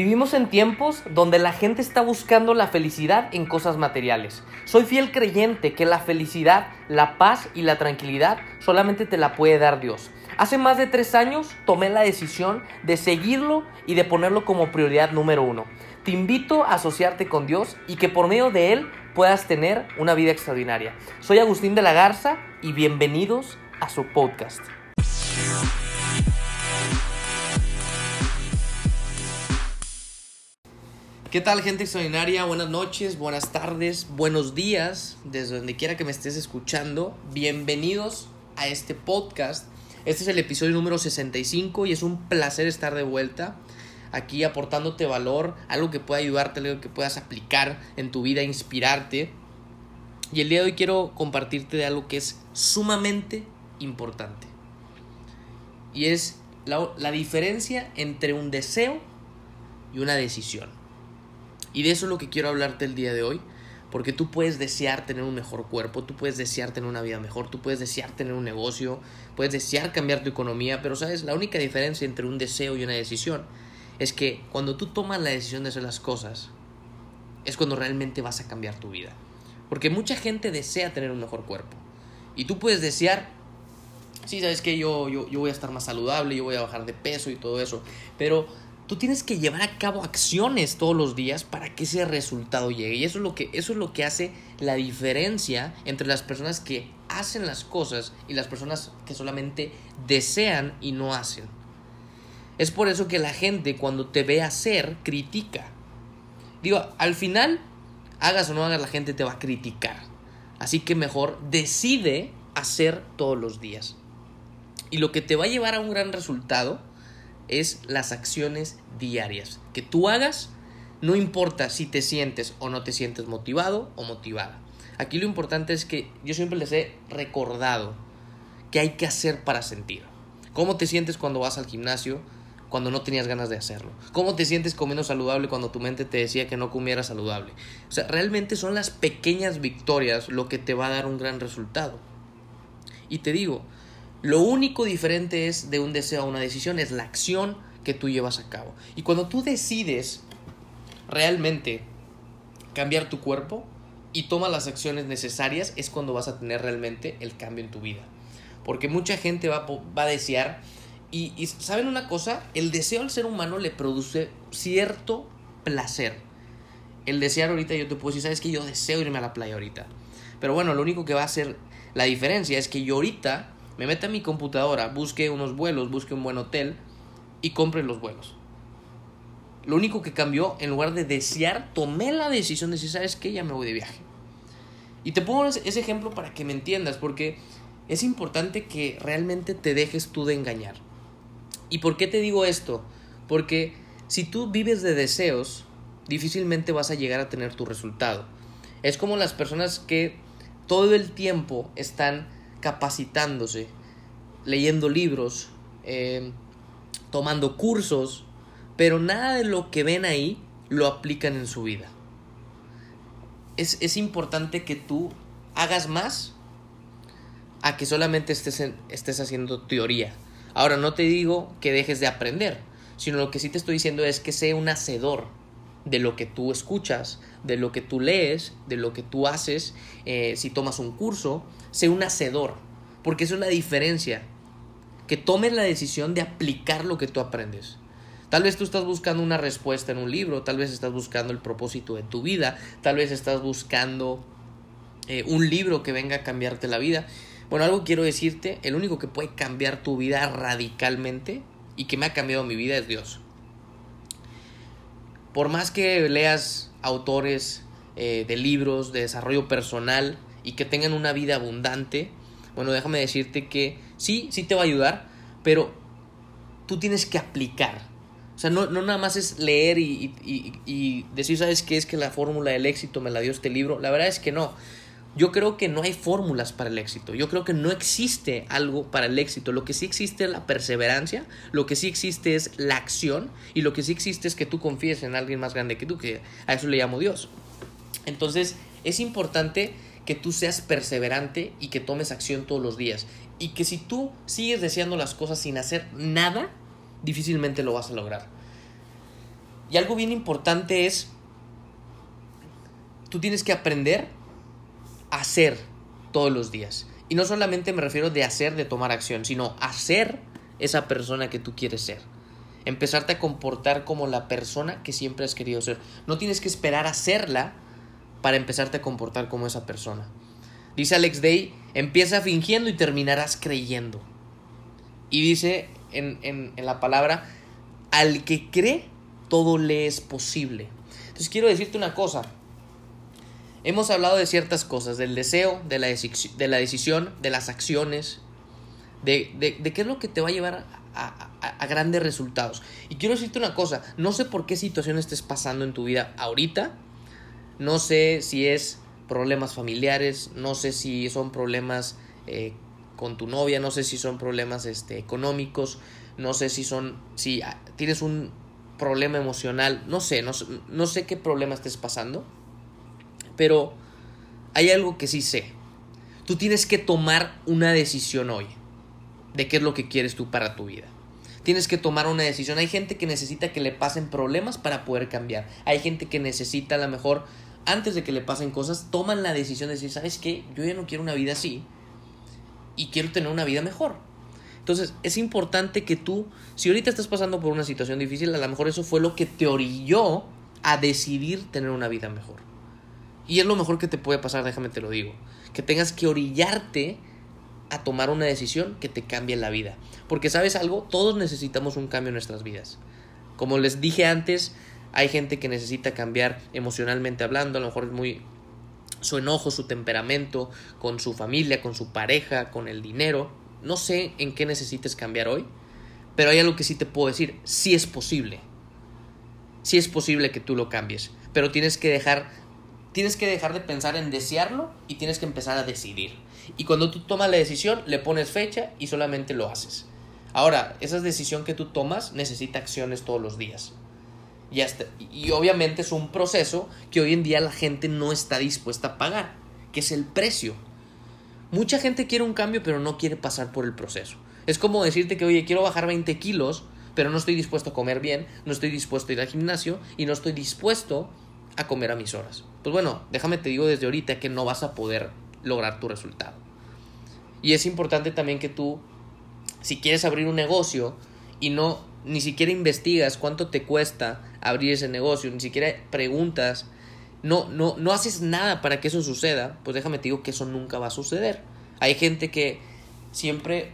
Vivimos en tiempos donde la gente está buscando la felicidad en cosas materiales. Soy fiel creyente que la felicidad, la paz y la tranquilidad solamente te la puede dar Dios. Hace más de tres años tomé la decisión de seguirlo y de ponerlo como prioridad número uno. Te invito a asociarte con Dios y que por medio de Él puedas tener una vida extraordinaria. Soy Agustín de la Garza y bienvenidos a su podcast. ¿Qué tal gente extraordinaria? Buenas noches, buenas tardes, buenos días, desde donde quiera que me estés escuchando. Bienvenidos a este podcast. Este es el episodio número 65 y es un placer estar de vuelta aquí aportándote valor, algo que pueda ayudarte, algo que puedas aplicar en tu vida, inspirarte. Y el día de hoy quiero compartirte de algo que es sumamente importante. Y es la, la diferencia entre un deseo y una decisión. Y de eso es lo que quiero hablarte el día de hoy. Porque tú puedes desear tener un mejor cuerpo, tú puedes desear tener una vida mejor, tú puedes desear tener un negocio, puedes desear cambiar tu economía, pero sabes, la única diferencia entre un deseo y una decisión es que cuando tú tomas la decisión de hacer las cosas, es cuando realmente vas a cambiar tu vida. Porque mucha gente desea tener un mejor cuerpo. Y tú puedes desear, sí, sabes que yo, yo, yo voy a estar más saludable, yo voy a bajar de peso y todo eso, pero tú tienes que llevar a cabo acciones todos los días para que ese resultado llegue. Y eso es lo que, eso es lo que hace la diferencia entre las personas que hacen las cosas y las personas que solamente desean y no hacen. Es por eso que la gente cuando te ve hacer, critica. Digo, al final, hagas o no hagas, la gente te va a criticar. Así que mejor decide hacer todos los días. Y lo que te va a llevar a un gran resultado es las acciones diarias que tú hagas, no importa si te sientes o no te sientes motivado o motivada. Aquí lo importante es que yo siempre les he recordado que hay que hacer para sentir. ¿Cómo te sientes cuando vas al gimnasio cuando no tenías ganas de hacerlo? ¿Cómo te sientes comiendo saludable cuando tu mente te decía que no comieras saludable? O sea, realmente son las pequeñas victorias lo que te va a dar un gran resultado. Y te digo, lo único diferente es de un deseo a una decisión, es la acción que tú llevas a cabo. Y cuando tú decides realmente cambiar tu cuerpo y tomas las acciones necesarias, es cuando vas a tener realmente el cambio en tu vida. Porque mucha gente va, va a desear, y, ¿saben una cosa? El deseo al ser humano le produce cierto placer. El desear ahorita, yo te puedo decir, ¿sabes que Yo deseo irme a la playa ahorita. Pero bueno, lo único que va a hacer la diferencia es que yo ahorita me meta a mi computadora, busque unos vuelos, busque un buen hotel y compre los vuelos. Lo único que cambió, en lugar de desear, tomé la decisión de decir, ¿sabes qué? Ya me voy de viaje. Y te pongo ese ejemplo para que me entiendas, porque es importante que realmente te dejes tú de engañar. ¿Y por qué te digo esto? Porque si tú vives de deseos, difícilmente vas a llegar a tener tu resultado. Es como las personas que todo el tiempo están capacitándose, leyendo libros, eh, tomando cursos, pero nada de lo que ven ahí lo aplican en su vida. Es, es importante que tú hagas más a que solamente estés, estés haciendo teoría. Ahora, no te digo que dejes de aprender, sino lo que sí te estoy diciendo es que sea un hacedor de lo que tú escuchas, de lo que tú lees, de lo que tú haces, eh, si tomas un curso, sé un hacedor, porque es una diferencia, que tomes la decisión de aplicar lo que tú aprendes. Tal vez tú estás buscando una respuesta en un libro, tal vez estás buscando el propósito de tu vida, tal vez estás buscando eh, un libro que venga a cambiarte la vida. Bueno, algo quiero decirte, el único que puede cambiar tu vida radicalmente y que me ha cambiado mi vida es Dios. Por más que leas autores eh, de libros de desarrollo personal y que tengan una vida abundante, bueno, déjame decirte que sí, sí te va a ayudar, pero tú tienes que aplicar. O sea, no, no nada más es leer y, y, y decir, ¿sabes qué es que la fórmula del éxito me la dio este libro? La verdad es que no. Yo creo que no hay fórmulas para el éxito. Yo creo que no existe algo para el éxito. Lo que sí existe es la perseverancia, lo que sí existe es la acción y lo que sí existe es que tú confíes en alguien más grande que tú, que a eso le llamo Dios. Entonces, es importante que tú seas perseverante y que tomes acción todos los días. Y que si tú sigues deseando las cosas sin hacer nada, difícilmente lo vas a lograr. Y algo bien importante es, tú tienes que aprender hacer todos los días. Y no solamente me refiero de hacer, de tomar acción, sino hacer esa persona que tú quieres ser. Empezarte a comportar como la persona que siempre has querido ser. No tienes que esperar a serla para empezarte a comportar como esa persona. Dice Alex Day, empieza fingiendo y terminarás creyendo. Y dice en, en, en la palabra, al que cree, todo le es posible. Entonces quiero decirte una cosa. Hemos hablado de ciertas cosas, del deseo, de la, de la decisión, de las acciones, de, de, de, qué es lo que te va a llevar a, a, grandes resultados. Y quiero decirte una cosa, no sé por qué situación estés pasando en tu vida ahorita, no sé si es problemas familiares, no sé si son problemas eh, con tu novia, no sé si son problemas este, económicos, no sé si son, si tienes un problema emocional, no sé, no, no sé qué problema estés pasando, pero hay algo que sí sé. Tú tienes que tomar una decisión hoy de qué es lo que quieres tú para tu vida. Tienes que tomar una decisión. Hay gente que necesita que le pasen problemas para poder cambiar. Hay gente que necesita a lo mejor antes de que le pasen cosas, toman la decisión de decir, ¿sabes qué? Yo ya no quiero una vida así y quiero tener una vida mejor. Entonces, es importante que tú, si ahorita estás pasando por una situación difícil, a lo mejor eso fue lo que te orilló a decidir tener una vida mejor. Y es lo mejor que te puede pasar, déjame te lo digo. Que tengas que orillarte a tomar una decisión que te cambie la vida. Porque sabes algo, todos necesitamos un cambio en nuestras vidas. Como les dije antes, hay gente que necesita cambiar emocionalmente hablando, a lo mejor es muy su enojo, su temperamento con su familia, con su pareja, con el dinero. No sé en qué necesites cambiar hoy, pero hay algo que sí te puedo decir, sí es posible. Sí es posible que tú lo cambies, pero tienes que dejar tienes que dejar de pensar en desearlo y tienes que empezar a decidir. Y cuando tú tomas la decisión, le pones fecha y solamente lo haces. Ahora, esa decisión que tú tomas necesita acciones todos los días. Y, obviamente es un proceso que hoy en día la gente no está dispuesta a pagar, que es el precio. Mucha gente quiere un cambio pero no quiere pasar por el proceso. Es como decirte que, oye, quiero bajar 20 kilos, pero no estoy dispuesto a comer bien, no estoy dispuesto a ir al gimnasio y no estoy dispuesto a comer a mis horas. Pues bueno, déjame te digo desde ahorita que no vas a poder lograr tu resultado. Y es importante también que tú, si quieres abrir un negocio y no ni siquiera investigas cuánto te cuesta abrir ese negocio, ni siquiera preguntas, no, no, no haces nada para que eso suceda, pues déjame te digo que eso nunca va a suceder. Hay gente que siempre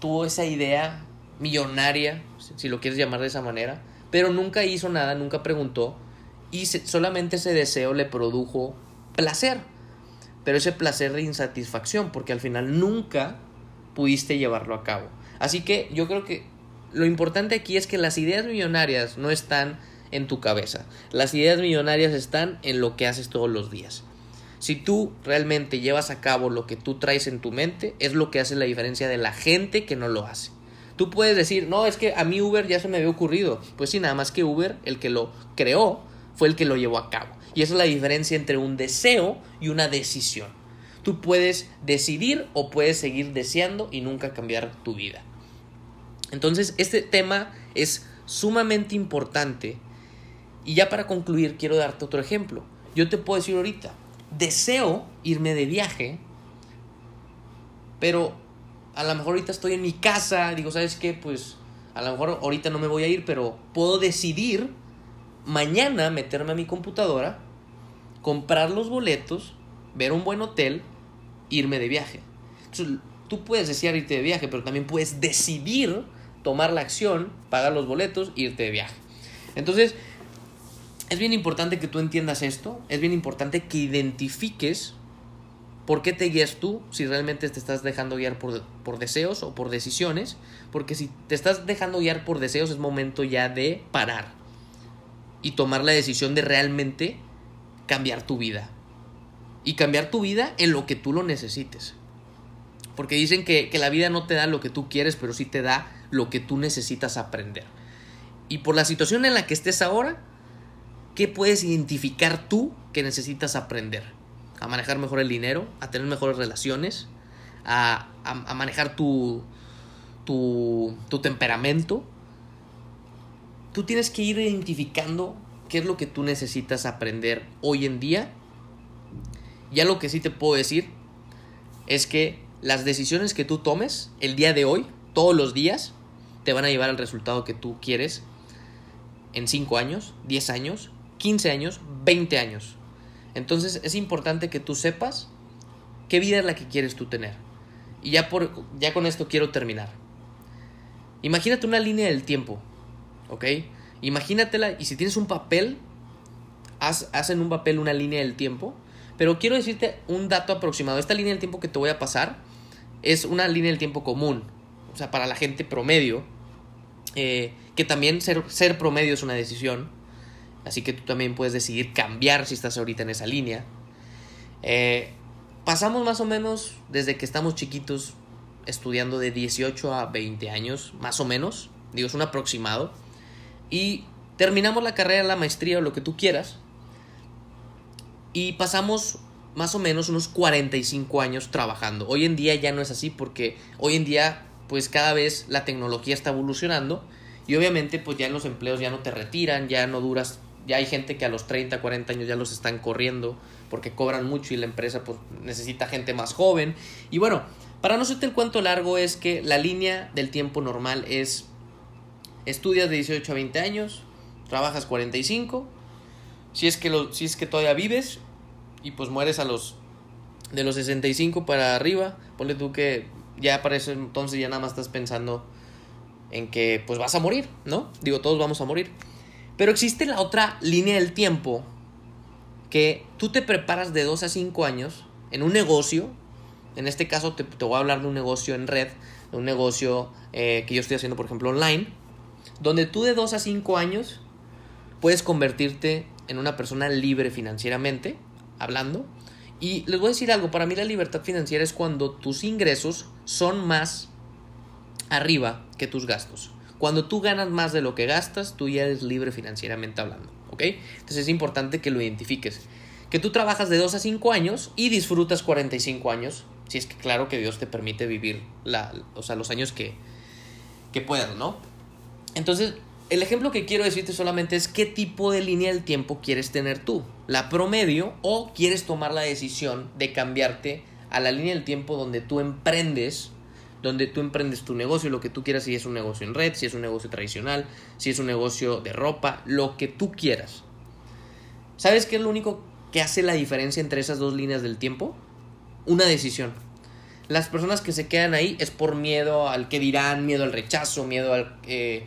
tuvo esa idea millonaria, si lo quieres llamar de esa manera, pero nunca hizo nada, nunca preguntó y solamente ese deseo le produjo placer, pero ese placer de insatisfacción, porque al final nunca pudiste llevarlo a cabo. Así que yo creo que lo importante aquí es que las ideas millonarias no están en tu cabeza. Las ideas millonarias están en lo que haces todos los días. Si tú realmente llevas a cabo lo que tú traes en tu mente, es lo que hace la diferencia de la gente que no lo hace. Tú puedes decir, no, es que a mí Uber ya se me había ocurrido. Pues sí, nada más que Uber, el que lo creó, fue el que lo llevó a cabo. Y esa es la diferencia entre un deseo y una decisión. Tú puedes decidir o puedes seguir deseando y nunca cambiar tu vida. Entonces, este tema es sumamente importante. Y ya para concluir, quiero darte otro ejemplo. Yo te puedo decir ahorita, deseo irme de viaje, pero a lo mejor ahorita estoy en mi casa, digo, ¿sabes qué? Pues a lo mejor ahorita no me voy a ir, pero puedo decidir mañana meterme a mi computadora, comprar los boletos, ver un buen hotel, irme de viaje. Entonces, tú puedes desear irte de viaje, pero también puedes decidir tomar la acción, pagar los boletos, irte de viaje. Entonces, es bien importante que tú entiendas esto, es bien importante que identifiques por qué te guías tú, si realmente te estás dejando guiar por, por deseos o por decisiones, porque si te estás dejando guiar por deseos es momento ya de parar y tomar la decisión de realmente cambiar tu vida. Y cambiar tu vida en lo que tú lo necesites. Porque dicen que, que la vida no te da lo que tú quieres, pero sí te da lo que tú necesitas aprender. Y por la situación en la que estés ahora, ¿qué puedes identificar tú que necesitas aprender? A manejar mejor el dinero, a tener mejores relaciones, a, a, manejar tu, tu, tu temperamento. Tú tienes que ir identificando qué es lo que tú necesitas aprender hoy en día. Ya lo que sí te puedo decir es que las decisiones que tú tomes el día de hoy, todos los días, te van a llevar al resultado que tú quieres en 5 años, 10 años, 15 años, 20 años. Entonces es importante que tú sepas qué vida es la que quieres tú tener. Y ya, por, ya con esto quiero terminar. Imagínate una línea del tiempo, ¿ok? Imagínatela y si tienes un papel, haz, haz en un papel una línea del tiempo. Pero quiero decirte un dato aproximado. Esta línea del tiempo que te voy a pasar es una línea del tiempo común. O sea, para la gente promedio. Eh, que también ser, ser promedio es una decisión. Así que tú también puedes decidir cambiar si estás ahorita en esa línea. Eh, pasamos más o menos desde que estamos chiquitos estudiando de 18 a 20 años, más o menos. Digo, es un aproximado. Y terminamos la carrera, la maestría o lo que tú quieras. Y pasamos más o menos unos 45 años trabajando. Hoy en día ya no es así porque hoy en día pues cada vez la tecnología está evolucionando y obviamente pues ya en los empleos ya no te retiran, ya no duras, ya hay gente que a los 30, 40 años ya los están corriendo porque cobran mucho y la empresa pues necesita gente más joven. Y bueno, para no hacerte el cuento largo es que la línea del tiempo normal es estudias de 18 a 20 años, trabajas 45, si es que, lo, si es que todavía vives y pues mueres a los de los 65 para arriba, ponle tú que ya para eso entonces ya nada más estás pensando en que pues vas a morir, ¿no? Digo, todos vamos a morir. Pero existe la otra línea del tiempo que tú te preparas de 2 a 5 años en un negocio, en este caso te, voy a hablar de un negocio en red, de un negocio eh, que yo estoy haciendo por ejemplo online, donde tú de 2 a 5 años puedes convertirte en una persona libre financieramente, hablando. Y les voy a decir algo, para mí la libertad financiera es cuando tus ingresos son más arriba que tus gastos. Cuando tú ganas más de lo que gastas, tú ya eres libre financieramente hablando, ¿ok? Entonces es importante que lo identifiques. Que tú trabajas de 2 a 5 años y disfrutas 45 años, si es que claro que Dios te permite vivir la, o sea, los años que, que puedas, ¿no? Entonces, el ejemplo que quiero decirte solamente es qué tipo de línea del tiempo quieres tener tú. La promedio o quieres tomar la decisión de cambiarte a la línea del tiempo donde tú emprendes, donde tú emprendes tu negocio, lo que tú quieras, si es un negocio en red, si es un negocio tradicional, si es un negocio de ropa, lo que tú quieras. ¿Sabes qué es lo único que hace la diferencia entre esas dos líneas del tiempo? Una decisión. Las personas que se quedan ahí es por miedo al que dirán, miedo al rechazo, miedo al... Eh,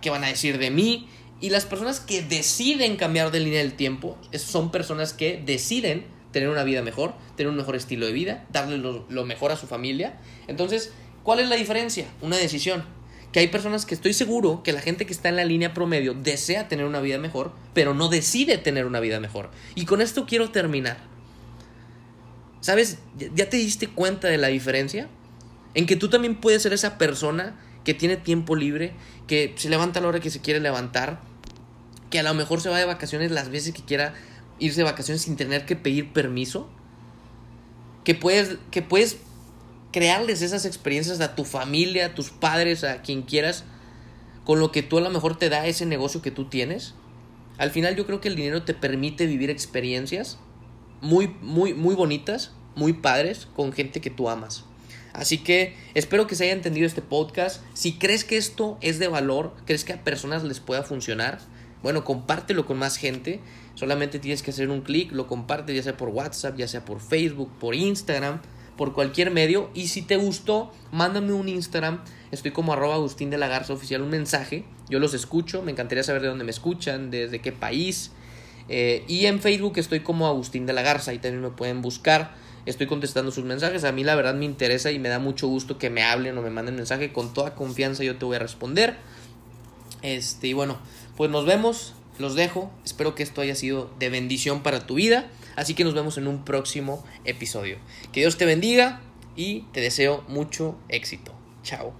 qué van a decir de mí. Y las personas que deciden cambiar de línea del tiempo son personas que deciden tener una vida mejor, tener un mejor estilo de vida, darle lo, mejor a su familia. Entonces, ¿cuál es la diferencia? Una decisión. Que hay personas que estoy seguro que la gente que está en la línea promedio desea tener una vida mejor, pero no decide tener una vida mejor. Y con esto quiero terminar. ¿Sabes? ¿Ya te diste cuenta de la diferencia? En que tú también puedes ser esa persona que tiene tiempo libre, que se levanta a la hora que se quiere levantar, que a lo mejor se va de vacaciones las veces que quiera irse de vacaciones sin tener que pedir permiso, que puedes, que puedes crearles esas experiencias a tu familia, a tus padres, a quien quieras, con lo que tú a lo mejor te da ese negocio que tú tienes. Al final yo creo que el dinero te permite vivir experiencias muy, muy, muy bonitas, muy padres, con gente que tú amas. Así que espero que se haya entendido este podcast. Si crees que esto es de valor, crees que a personas les pueda funcionar, bueno, compártelo con más gente. Solamente tienes que hacer un clic, lo compartes ya sea por WhatsApp, ya sea por Facebook, por Instagram, por cualquier medio. Y si te gustó, mándame un Instagram. Estoy como arroba Agustín de la Garza oficial, un mensaje. Yo los escucho, me encantaría saber de dónde me escuchan, desde qué país. Eh, y en Facebook estoy como Agustín de la Garza, ahí también me pueden buscar estoy contestando sus mensajes. A mí la verdad me interesa y me da mucho gusto que me hablen o me manden mensaje. Con toda confianza yo te voy a responder. Este, y bueno, pues nos vemos, los dejo. Espero que esto haya sido de bendición para tu vida. Así que nos vemos en un próximo episodio. Que Dios te bendiga y te deseo mucho éxito. Chao.